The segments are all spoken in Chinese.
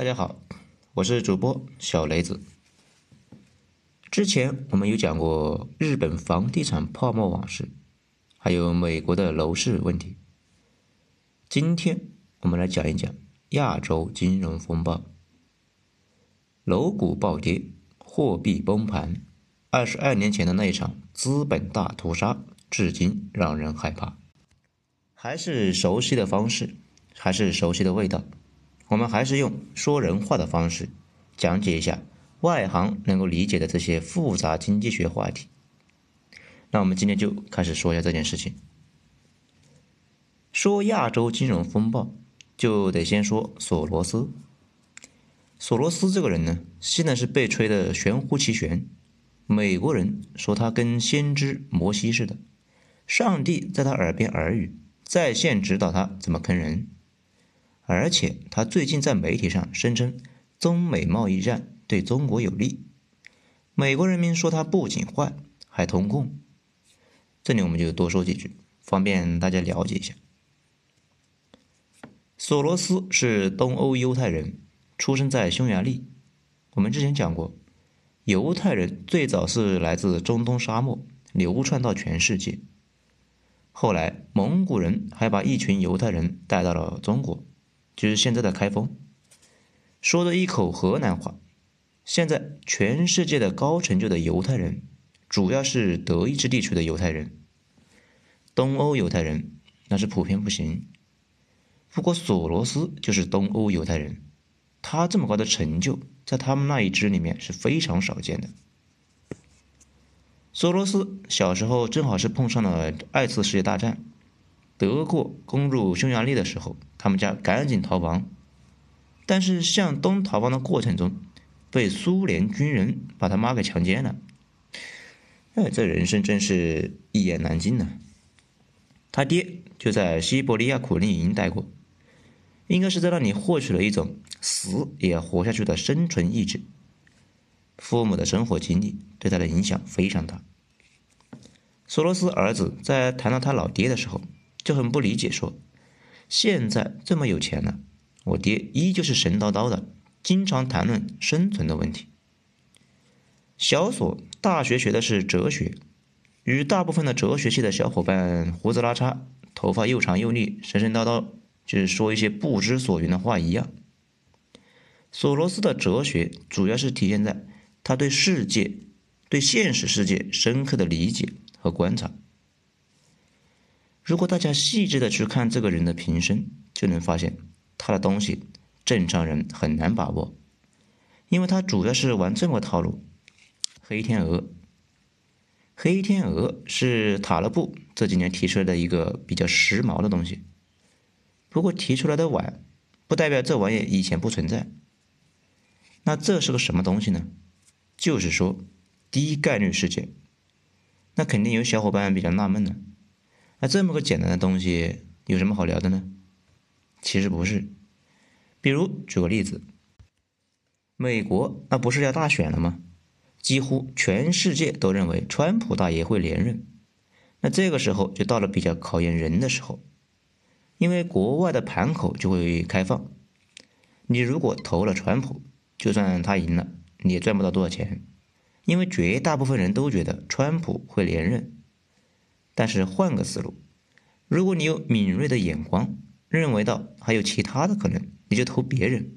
大家好，我是主播小雷子。之前我们有讲过日本房地产泡沫往事，还有美国的楼市问题。今天我们来讲一讲亚洲金融风暴，楼股暴跌，货币崩盘，二十二年前的那一场资本大屠杀，至今让人害怕。还是熟悉的方式，还是熟悉的味道。我们还是用说人话的方式讲解一下外行能够理解的这些复杂经济学话题。那我们今天就开始说一下这件事情。说亚洲金融风暴，就得先说索罗斯。索罗斯这个人呢，现在是被吹得玄乎其玄。美国人说他跟先知摩西似的，上帝在他耳边耳语，在线指导他怎么坑人。而且他最近在媒体上声称中美贸易战对中国有利，美国人民说他不仅坏还通共。这里我们就多说几句，方便大家了解一下。索罗斯是东欧犹太人，出生在匈牙利。我们之前讲过，犹太人最早是来自中东沙漠，流窜到全世界。后来蒙古人还把一群犹太人带到了中国。就是现在的开封，说的一口河南话。现在全世界的高成就的犹太人，主要是德意志地区的犹太人，东欧犹太人那是普遍不行。不过索罗斯就是东欧犹太人，他这么高的成就，在他们那一支里面是非常少见的。索罗斯小时候正好是碰上了二次世界大战。德国攻入匈牙利的时候，他们家赶紧逃亡，但是向东逃亡的过程中，被苏联军人把他妈给强奸了。哎，这人生真是一言难尽呐！他爹就在西伯利亚苦力营待过，应该是在那里获取了一种死也要活下去的生存意志。父母的生活经历对他的影响非常大。索罗斯儿子在谈到他老爹的时候。就很不理解，说：“现在这么有钱了，我爹依旧是神叨叨的，经常谈论生存的问题。”小索大学学的是哲学，与大部分的哲学系的小伙伴胡子拉碴、头发又长又腻、神神叨叨，就是说一些不知所云的话一样。索罗斯的哲学主要是体现在他对世界、对现实世界深刻的理解和观察。如果大家细致的去看这个人的平生，就能发现他的东西正常人很难把握，因为他主要是玩这么个套路。黑天鹅，黑天鹅是塔勒布这几年提出来的一个比较时髦的东西，不过提出来的晚，不代表这玩意以前不存在。那这是个什么东西呢？就是说低概率事件。那肯定有小伙伴比较纳闷了。那这么个简单的东西有什么好聊的呢？其实不是。比如举个例子，美国那不是要大选了吗？几乎全世界都认为川普大爷会连任。那这个时候就到了比较考验人的时候，因为国外的盘口就会开放。你如果投了川普，就算他赢了，你也赚不到多少钱，因为绝大部分人都觉得川普会连任。但是换个思路，如果你有敏锐的眼光，认为到还有其他的可能，你就投别人，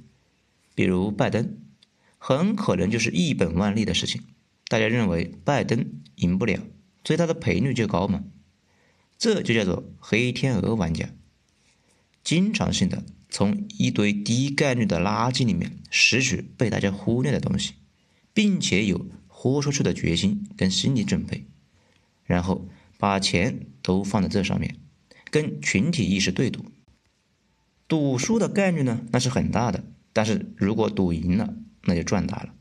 比如拜登，很可能就是一本万利的事情。大家认为拜登赢不了，所以他的赔率就高嘛。这就叫做黑天鹅玩家，经常性的从一堆低概率的垃圾里面拾取被大家忽略的东西，并且有豁出去的决心跟心理准备，然后。把钱都放在这上面，跟群体意识对赌，赌输的概率呢，那是很大的。但是如果赌赢了，那就赚大了。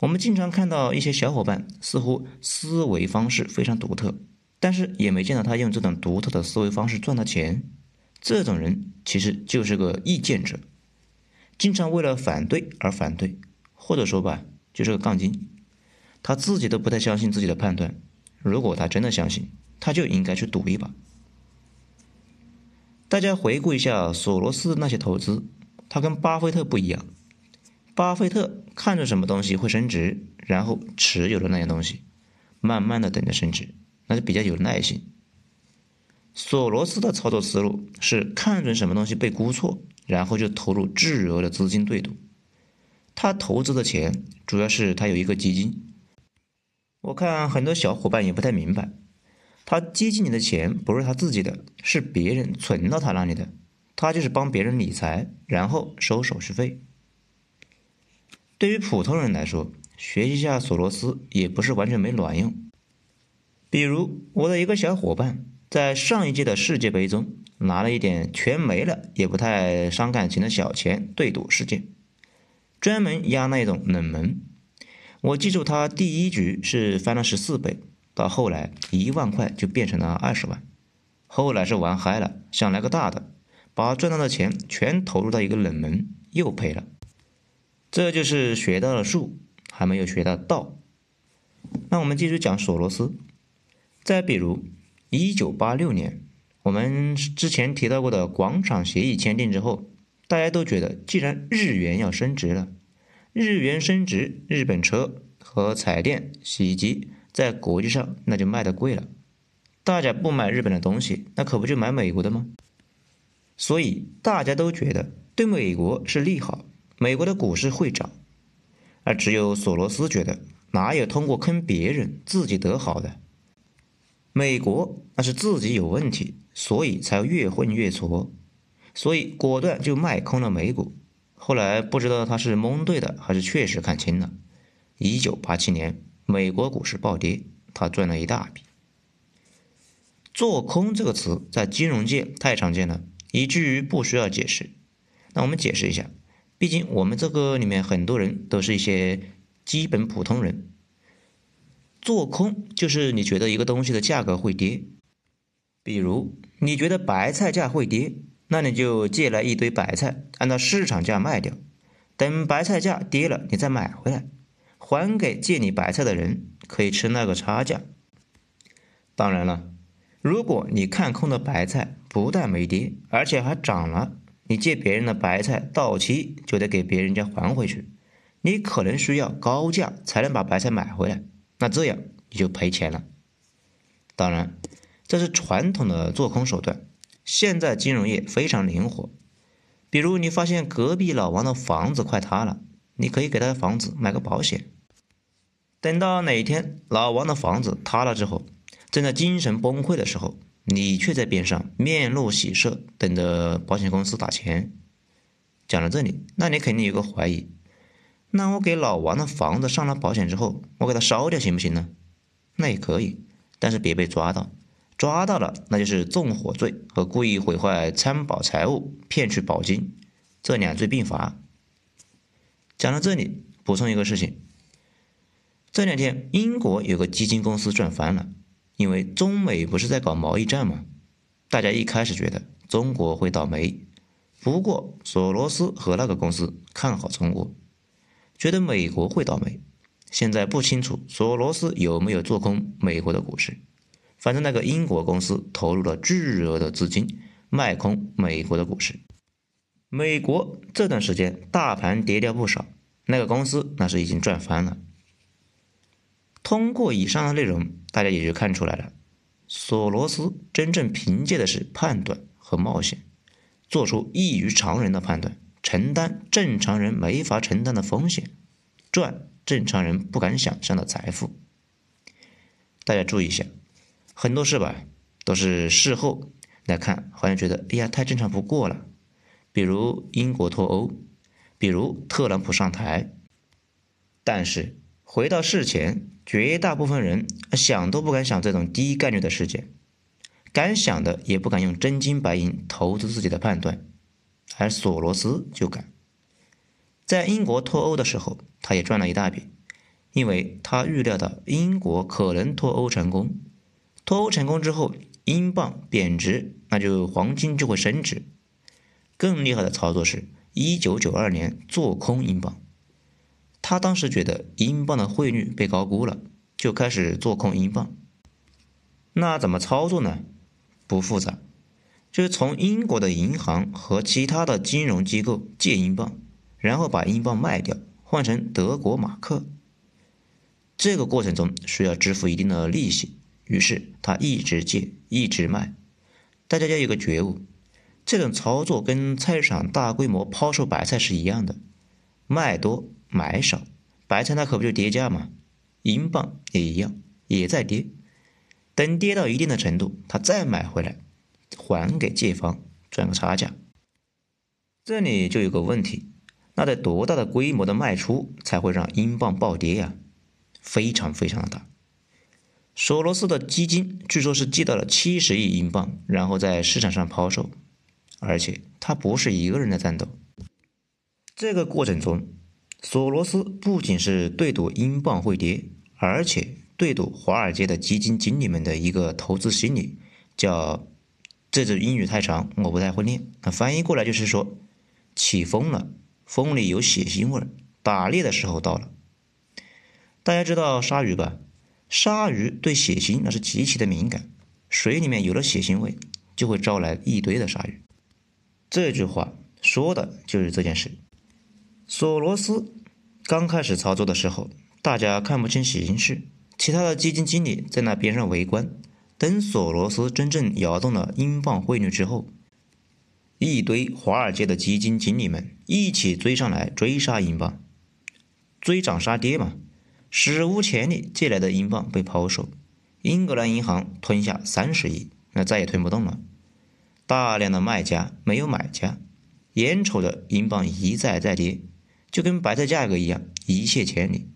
我们经常看到一些小伙伴似乎思维方式非常独特，但是也没见到他用这种独特的思维方式赚到钱。这种人其实就是个意见者，经常为了反对而反对，或者说吧，就是个杠精，他自己都不太相信自己的判断。如果他真的相信，他就应该去赌一把。大家回顾一下索罗斯那些投资，他跟巴菲特不一样。巴菲特看着什么东西会升值，然后持有的那些东西，慢慢的等着升值，那就比较有耐心。索罗斯的操作思路是看准什么东西被估错，然后就投入巨额的资金对赌。他投资的钱主要是他有一个基金。我看很多小伙伴也不太明白，他接近你的钱不是他自己的，是别人存到他那里的，他就是帮别人理财，然后收手续费。对于普通人来说，学习一下索罗斯也不是完全没卵用。比如我的一个小伙伴。在上一届的世界杯中，拿了一点全没了也不太伤感情的小钱对赌事件，专门压那种冷门。我记住他第一局是翻了十四倍，到后来一万块就变成了二十万。后来是玩嗨了，想来个大的，把赚到的钱全投入到一个冷门，又赔了。这就是学到了术，还没有学到道。那我们继续讲索罗斯。再比如。一九八六年，我们之前提到过的广场协议签订之后，大家都觉得，既然日元要升值了，日元升值，日本车和彩电、洗衣机在国际上那就卖的贵了，大家不买日本的东西，那可不就买美国的吗？所以大家都觉得对美国是利好，美国的股市会涨，而只有索罗斯觉得，哪有通过坑别人自己得好的？美国那是自己有问题，所以才越混越挫，所以果断就卖空了美股。后来不知道他是蒙对的，还是确实看清了。一九八七年，美国股市暴跌，他赚了一大笔。做空这个词在金融界太常见了，以至于不需要解释。那我们解释一下，毕竟我们这个里面很多人都是一些基本普通人。做空就是你觉得一个东西的价格会跌，比如你觉得白菜价会跌，那你就借来一堆白菜，按照市场价卖掉，等白菜价跌了，你再买回来，还给借你白菜的人，可以吃那个差价。当然了，如果你看空的白菜不但没跌，而且还涨了，你借别人的白菜到期就得给别人家还回去，你可能需要高价才能把白菜买回来。那这样你就赔钱了。当然，这是传统的做空手段。现在金融业非常灵活，比如你发现隔壁老王的房子快塌了，你可以给他的房子买个保险。等到哪天老王的房子塌了之后，正在精神崩溃的时候，你却在边上面露喜色，等着保险公司打钱。讲到这里，那你肯定有个怀疑。那我给老王的房子上了保险之后，我给他烧掉行不行呢？那也可以，但是别被抓到，抓到了那就是纵火罪和故意毁坏参保财物、骗取保金，这两罪并罚。讲到这里，补充一个事情：这两天英国有个基金公司赚翻了，因为中美不是在搞贸易战吗？大家一开始觉得中国会倒霉，不过索罗斯和那个公司看好中国。觉得美国会倒霉，现在不清楚索罗斯有没有做空美国的股市。反正那个英国公司投入了巨额的资金卖空美国的股市，美国这段时间大盘跌掉不少，那个公司那是已经赚翻了。通过以上的内容，大家也就看出来了，索罗斯真正凭借的是判断和冒险，做出异于常人的判断。承担正常人没法承担的风险，赚正常人不敢想象的财富。大家注意一下，很多事吧都是事后来看，好像觉得哎呀太正常不过了。比如英国脱欧，比如特朗普上台。但是回到事前，绝大部分人想都不敢想这种低概率的事件，敢想的也不敢用真金白银投资自己的判断。而索罗斯就敢，在英国脱欧的时候，他也赚了一大笔，因为他预料到英国可能脱欧成功，脱欧成功之后，英镑贬值，那就黄金就会升值。更厉害的操作是，一九九二年做空英镑，他当时觉得英镑的汇率被高估了，就开始做空英镑。那怎么操作呢？不复杂。就是从英国的银行和其他的金融机构借英镑，然后把英镑卖掉，换成德国马克。这个过程中需要支付一定的利息，于是他一直借，一直卖。大家要有个觉悟，这种操作跟菜市场大规模抛售白菜是一样的，卖多买少，白菜那可不就跌价吗？英镑也一样，也在跌。等跌到一定的程度，他再买回来。还给借方赚个差价，这里就有个问题，那得多大的规模的卖出才会让英镑暴跌呀？非常非常的大。索罗斯的基金据说是借到了七十亿英镑，然后在市场上抛售，而且他不是一个人在战斗。这个过程中，索罗斯不仅是对赌英镑会跌，而且对赌华尔街的基金经理们的一个投资心理，叫。这字英语太长，我不太会念。那翻译过来就是说，起风了，风里有血腥味儿，打猎的时候到了。大家知道鲨鱼吧？鲨鱼对血腥那是极其的敏感，水里面有了血腥味，就会招来一堆的鲨鱼。这句话说的就是这件事。索罗斯刚开始操作的时候，大家看不清形势，其他的基金经理在那边上围观。等索罗斯真正摇动了英镑汇率之后，一堆华尔街的基金经理们一起追上来追杀英镑，追涨杀跌嘛，史无前例借来的英镑被抛售，英格兰银行吞下三十亿，那再也吞不动了。大量的卖家没有买家，眼瞅着英镑一再再跌，就跟白菜价格一样一泻千里。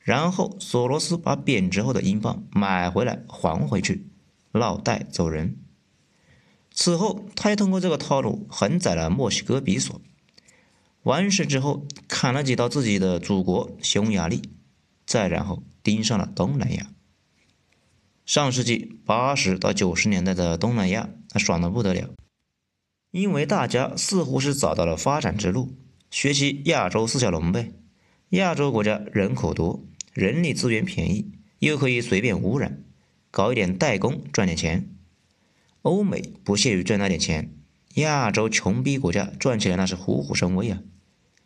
然后索罗斯把贬值后的英镑买回来还回去。落袋走人。此后，他又通过这个套路横宰了墨西哥比索。完事之后，砍了几刀自己的祖国匈牙利，再然后盯上了东南亚。上世纪八十到九十年代的东南亚，那爽的不得了，因为大家似乎是找到了发展之路，学习亚洲四小龙呗。亚洲国家人口多，人力资源便宜，又可以随便污染。搞一点代工赚点钱，欧美不屑于赚那点钱，亚洲穷逼国家赚起来那是虎虎生威啊！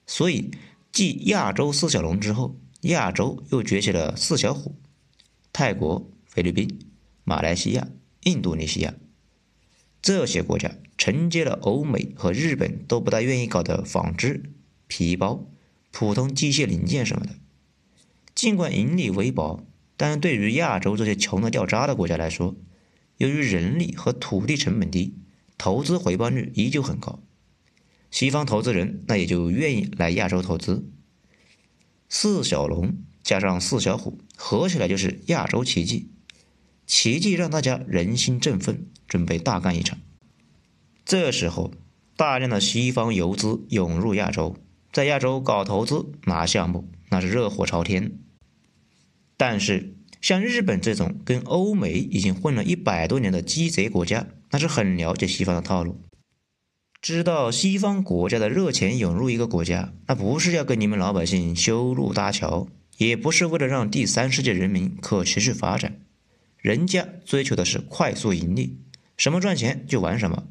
所以继亚洲四小龙之后，亚洲又崛起了四小虎：泰国、菲律宾、马来西亚、印度尼西亚。这些国家承接了欧美和日本都不大愿意搞的纺织、皮包、普通机械零件什么的，尽管盈利微薄。但对于亚洲这些穷的掉渣的国家来说，由于人力和土地成本低，投资回报率依旧很高，西方投资人那也就愿意来亚洲投资。四小龙加上四小虎合起来就是亚洲奇迹，奇迹让大家人心振奋，准备大干一场。这时候，大量的西方游资涌入亚洲，在亚洲搞投资拿项目，那是热火朝天。但是，像日本这种跟欧美已经混了一百多年的鸡贼国家，那是很了解西方的套路，知道西方国家的热钱涌入一个国家，那不是要跟你们老百姓修路搭桥，也不是为了让第三世界人民可持续发展，人家追求的是快速盈利，什么赚钱就玩什么。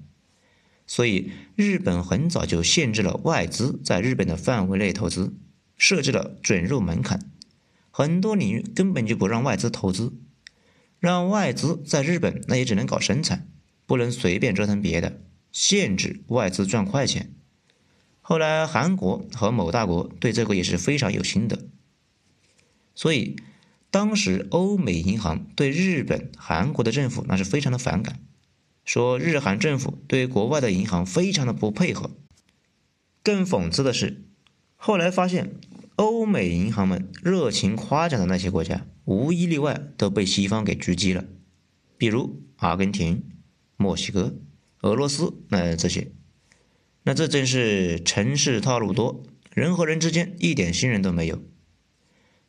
所以，日本很早就限制了外资在日本的范围内投资，设置了准入门槛。很多领域根本就不让外资投资，让外资在日本那也只能搞生产，不能随便折腾别的，限制外资赚快钱。后来韩国和某大国对这个也是非常有心得，所以当时欧美银行对日本、韩国的政府那是非常的反感，说日韩政府对国外的银行非常的不配合。更讽刺的是，后来发现。欧美银行们热情夸奖的那些国家，无一例外都被西方给狙击了，比如阿根廷、墨西哥、俄罗斯，那这些，那这真是城市套路多，人和人之间一点信任都没有。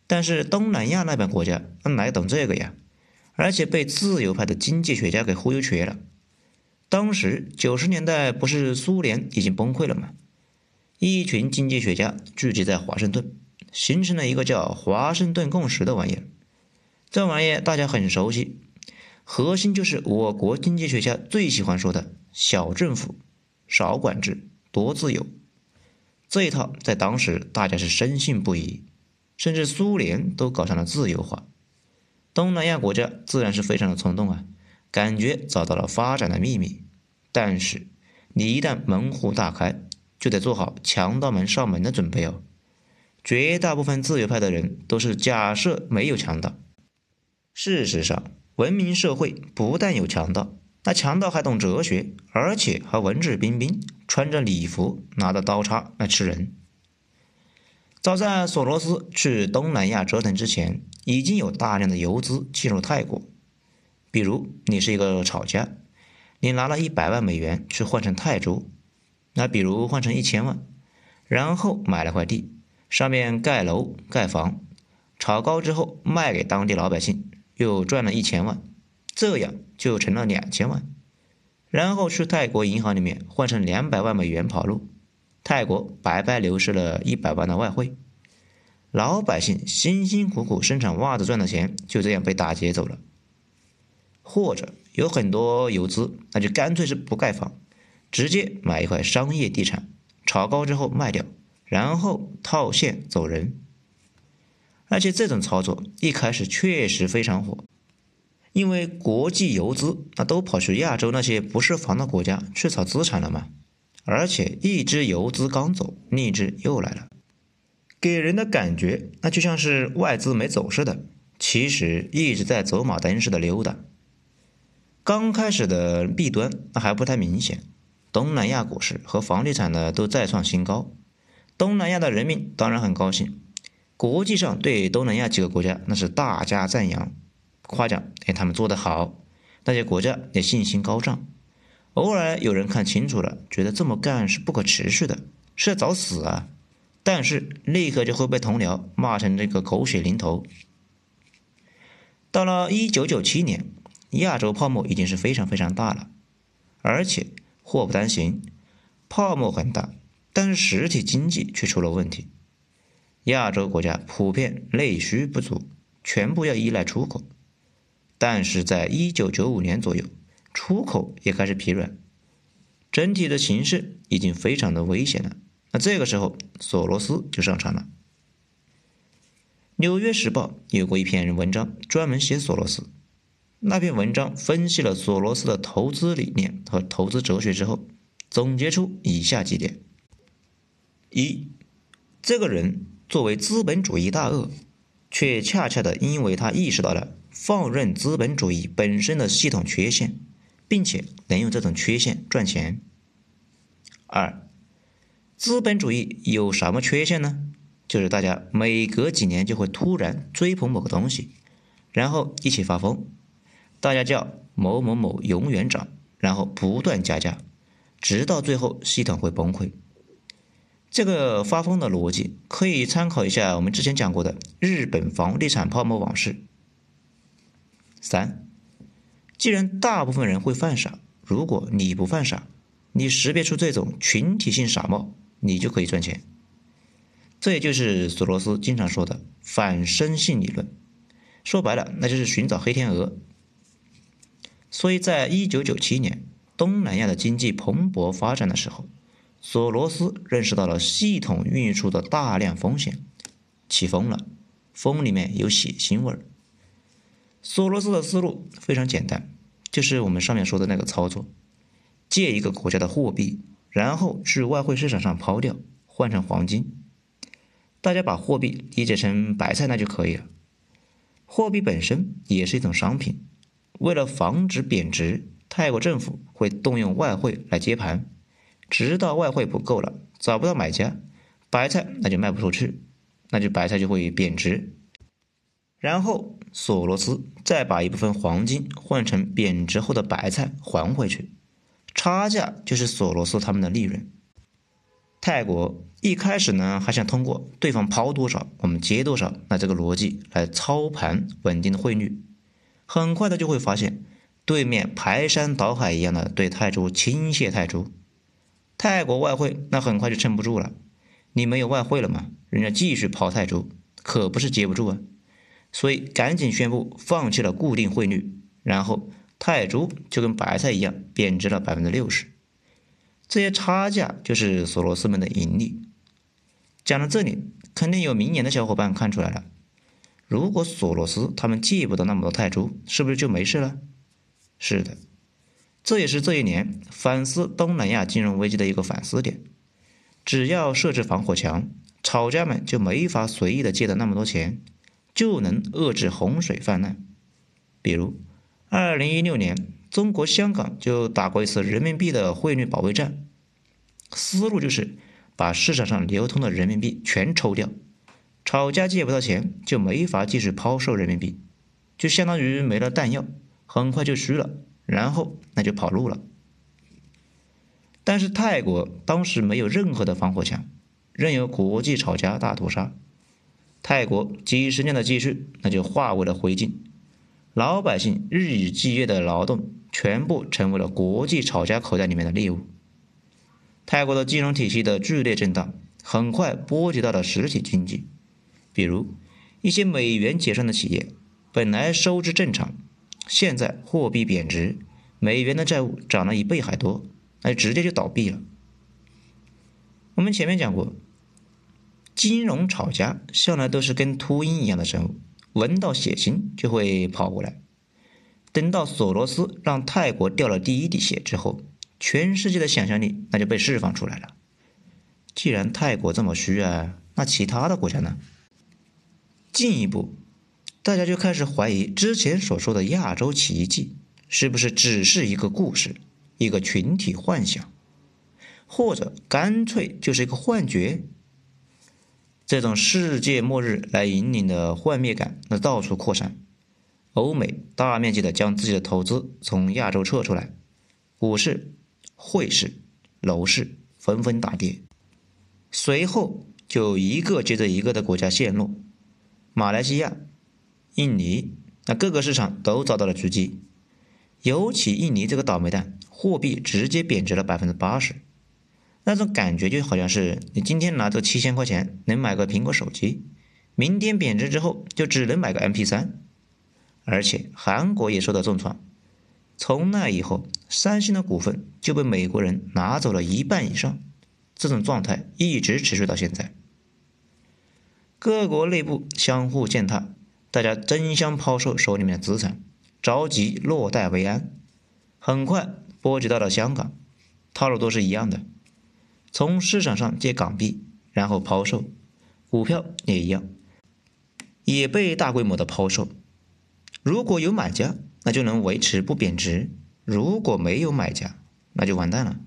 但是东南亚那边国家哪懂这个呀？而且被自由派的经济学家给忽悠瘸了。当时九十年代不是苏联已经崩溃了吗？一群经济学家聚集在华盛顿，形成了一个叫“华盛顿共识”的玩意儿。这玩意儿大家很熟悉，核心就是我国经济学家最喜欢说的“小政府、少管制、多自由。这一套在当时大家是深信不疑，甚至苏联都搞上了自由化。东南亚国家自然是非常的冲动啊，感觉找到了发展的秘密。但是你一旦门户大开，就得做好强盗们上门的准备哦。绝大部分自由派的人都是假设没有强盗。事实上，文明社会不但有强盗，那强盗还懂哲学，而且还文质彬彬，穿着礼服，拿着刀叉来吃人。早在索罗斯去东南亚折腾之前，已经有大量的游资进入泰国。比如，你是一个炒家，你拿了一百万美元去换成泰铢，那比如换成一千万，然后买了块地，上面盖楼盖房，炒高之后卖给当地老百姓，又赚了一千万，这样就成了两千万。然后去泰国银行里面换成两百万美元跑路。泰国白白流失了一百万的外汇，老百姓辛辛苦苦生产袜子赚的钱就这样被打劫走了。或者有很多游资，那就干脆是不盖房，直接买一块商业地产，炒高之后卖掉，然后套现走人。而且这种操作一开始确实非常火，因为国际游资那都跑去亚洲那些不是房的国家去炒资产了嘛。而且一只游资刚走，另一只又来了，给人的感觉那就像是外资没走似的，其实一直在走马灯似的溜达。刚开始的弊端那还不太明显，东南亚股市和房地产呢都再创新高，东南亚的人民当然很高兴，国际上对东南亚几个国家那是大加赞扬，夸奖哎他们做得好，那些国家也信心高涨。偶尔有人看清楚了，觉得这么干是不可持续的，是在找死啊！但是立刻就会被同僚骂成这个狗血淋头。到了一九九七年，亚洲泡沫已经是非常非常大了，而且祸不单行，泡沫很大，但是实体经济却出了问题。亚洲国家普遍内需不足，全部要依赖出口，但是在一九九五年左右。出口也开始疲软，整体的形势已经非常的危险了。那这个时候，索罗斯就上场了。《纽约时报》有过一篇文章，专门写索罗斯。那篇文章分析了索罗斯的投资理念和投资哲学之后，总结出以下几点：一，这个人作为资本主义大鳄，却恰恰的因为他意识到了放任资本主义本身的系统缺陷。并且能用这种缺陷赚钱。二，资本主义有什么缺陷呢？就是大家每隔几年就会突然追捧某个东西，然后一起发疯，大家叫某某某永远涨，然后不断加价，直到最后系统会崩溃。这个发疯的逻辑可以参考一下我们之前讲过的日本房地产泡沫往事。三。既然大部分人会犯傻，如果你不犯傻，你识别出这种群体性傻帽，你就可以赚钱。这也就是索罗斯经常说的反生性理论，说白了，那就是寻找黑天鹅。所以在一九九七年，东南亚的经济蓬勃发展的时候，索罗斯认识到了系统孕育出的大量风险，起风了，风里面有血腥味儿。索罗斯的思路非常简单，就是我们上面说的那个操作：借一个国家的货币，然后去外汇市场上抛掉，换成黄金。大家把货币理解成白菜那就可以了。货币本身也是一种商品，为了防止贬值，泰国政府会动用外汇来接盘，直到外汇不够了，找不到买家，白菜那就卖不出去，那就白菜就会贬值。然后索罗斯再把一部分黄金换成贬值后的白菜还回去，差价就是索罗斯他们的利润。泰国一开始呢还想通过对方抛多少我们接多少，那这个逻辑来操盘稳定的汇率，很快的就会发现对面排山倒海一样的对泰铢倾泻泰铢，泰国外汇那很快就撑不住了，你没有外汇了嘛，人家继续抛泰铢，可不是接不住啊。所以赶紧宣布放弃了固定汇率，然后泰铢就跟白菜一样贬值了百分之六十。这些差价就是索罗斯们的盈利。讲到这里，肯定有明年的小伙伴看出来了：如果索罗斯他们借不到那么多泰铢，是不是就没事了？是的，这也是这一年反思东南亚金融危机的一个反思点。只要设置防火墙，炒家们就没法随意的借到那么多钱，就能遏制洪水泛滥。比如，二零一六年。中国香港就打过一次人民币的汇率保卫战，思路就是把市场上流通的人民币全抽掉，炒家借不到钱就没法继续抛售人民币，就相当于没了弹药，很快就虚了，然后那就跑路了。但是泰国当时没有任何的防火墙，任由国际炒家大屠杀，泰国几十年的积蓄那就化为了灰烬，老百姓日以继夜的劳动。全部成为了国际炒家口袋里面的猎物。泰国的金融体系的剧烈震荡，很快波及到了实体经济。比如，一些美元结算的企业，本来收支正常，现在货币贬值，美元的债务涨了一倍还多，那直接就倒闭了。我们前面讲过，金融炒家向来都是跟秃鹰一样的生物，闻到血腥就会跑过来。等到索罗斯让泰国掉了第一滴血之后，全世界的想象力那就被释放出来了。既然泰国这么虚啊，那其他的国家呢？进一步，大家就开始怀疑之前所说的亚洲奇迹是不是只是一个故事，一个群体幻想，或者干脆就是一个幻觉。这种世界末日来引领的幻灭感，那到处扩散。欧美大面积的将自己的投资从亚洲撤出来，股市、汇市、楼市纷纷大跌，随后就一个接着一个的国家陷落，马来西亚、印尼那各个市场都遭到了狙击，尤其印尼这个倒霉蛋，货币直接贬值了百分之八十，那种感觉就好像是你今天拿着七千块钱能买个苹果手机，明天贬值之后就只能买个 MP 三。而且韩国也受到重创，从那以后，三星的股份就被美国人拿走了一半以上，这种状态一直持续到现在。各国内部相互践踏，大家争相抛售手里面的资产，着急落袋为安。很快波及到了香港，套路都是一样的，从市场上借港币，然后抛售，股票也一样，也被大规模的抛售。如果有买家，那就能维持不贬值；如果没有买家，那就完蛋了。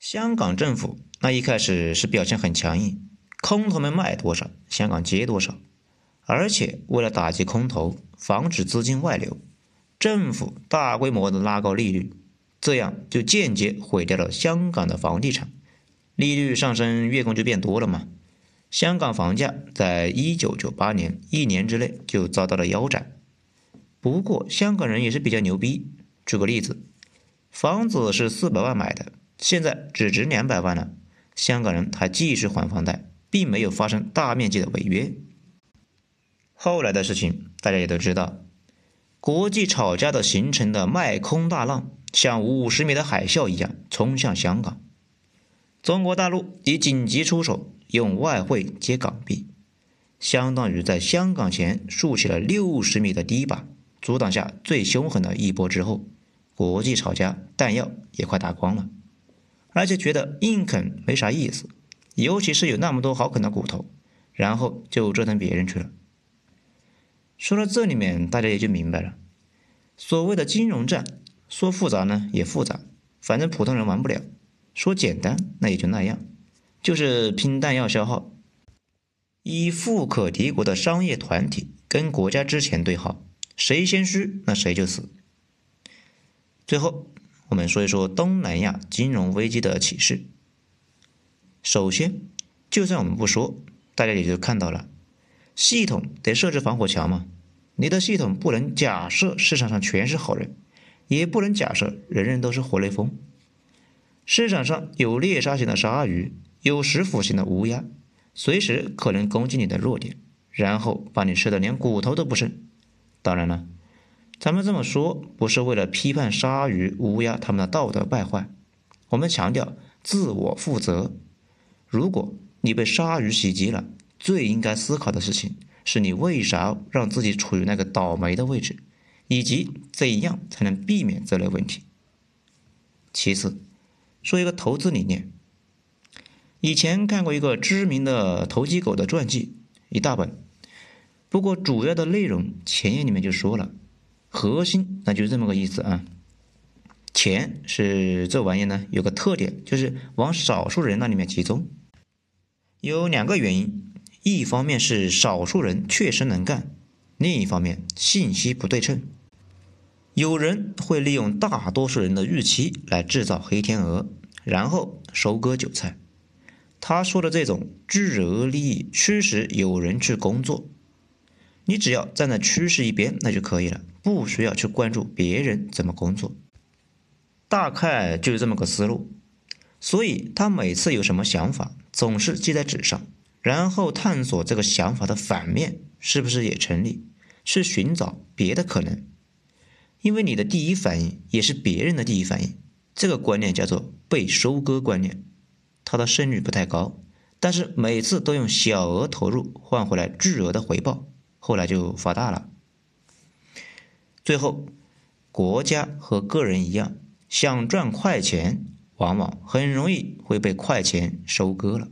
香港政府那一开始是表现很强硬，空头们卖多少，香港接多少。而且为了打击空头，防止资金外流，政府大规模的拉高利率，这样就间接毁掉了香港的房地产。利率上升，月供就变多了嘛。香港房价在一九九八年一年之内就遭到了腰斩。不过香港人也是比较牛逼。举个例子，房子是四百万买的，现在只值两百万了，香港人还继续还房贷，并没有发生大面积的违约。后来的事情大家也都知道，国际炒家的形成的卖空大浪，像五十米的海啸一样冲向香港。中国大陆已紧急出手，用外汇接港币，相当于在香港前竖起了六十米的堤坝。阻挡下最凶狠的一波之后，国际炒家弹药也快打光了，而且觉得硬啃没啥意思，尤其是有那么多好啃的骨头，然后就折腾别人去了。说到这里面，大家也就明白了，所谓的金融战，说复杂呢也复杂，反正普通人玩不了；说简单，那也就那样，就是拼弹药消耗，以富可敌国的商业团体跟国家之前对号。谁先虚，那谁就死。最后，我们说一说东南亚金融危机的启示。首先，就算我们不说，大家也就看到了，系统得设置防火墙嘛。你的系统不能假设市场上全是好人，也不能假设人人都是活雷锋。市场上有猎杀型的鲨鱼，有食腐型的乌鸦，随时可能攻击你的弱点，然后把你吃的连骨头都不剩。当然了，咱们这么说不是为了批判鲨鱼、乌鸦他们的道德败坏，我们强调自我负责。如果你被鲨鱼袭击了，最应该思考的事情是你为啥让自己处于那个倒霉的位置，以及怎样才能避免这类问题。其次，说一个投资理念。以前看过一个知名的投机狗的传记，一大本。不过主要的内容前言里面就说了，核心那就是这么个意思啊。钱是这玩意呢，有个特点就是往少数人那里面集中。有两个原因，一方面是少数人确实能干，另一方面信息不对称。有人会利用大多数人的预期来制造黑天鹅，然后收割韭菜。他说的这种巨额利益驱使有人去工作，你只要站在趋势一边那就可以了，不需要去关注别人怎么工作。大概就是这么个思路。所以他每次有什么想法，总是记在纸上，然后探索这个想法的反面是不是也成立，去寻找别的可能。因为你的第一反应也是别人的第一反应，这个观念叫做被收割观念。它的胜率不太高，但是每次都用小额投入换回来巨额的回报，后来就发大了。最后，国家和个人一样，想赚快钱，往往很容易会被快钱收割了。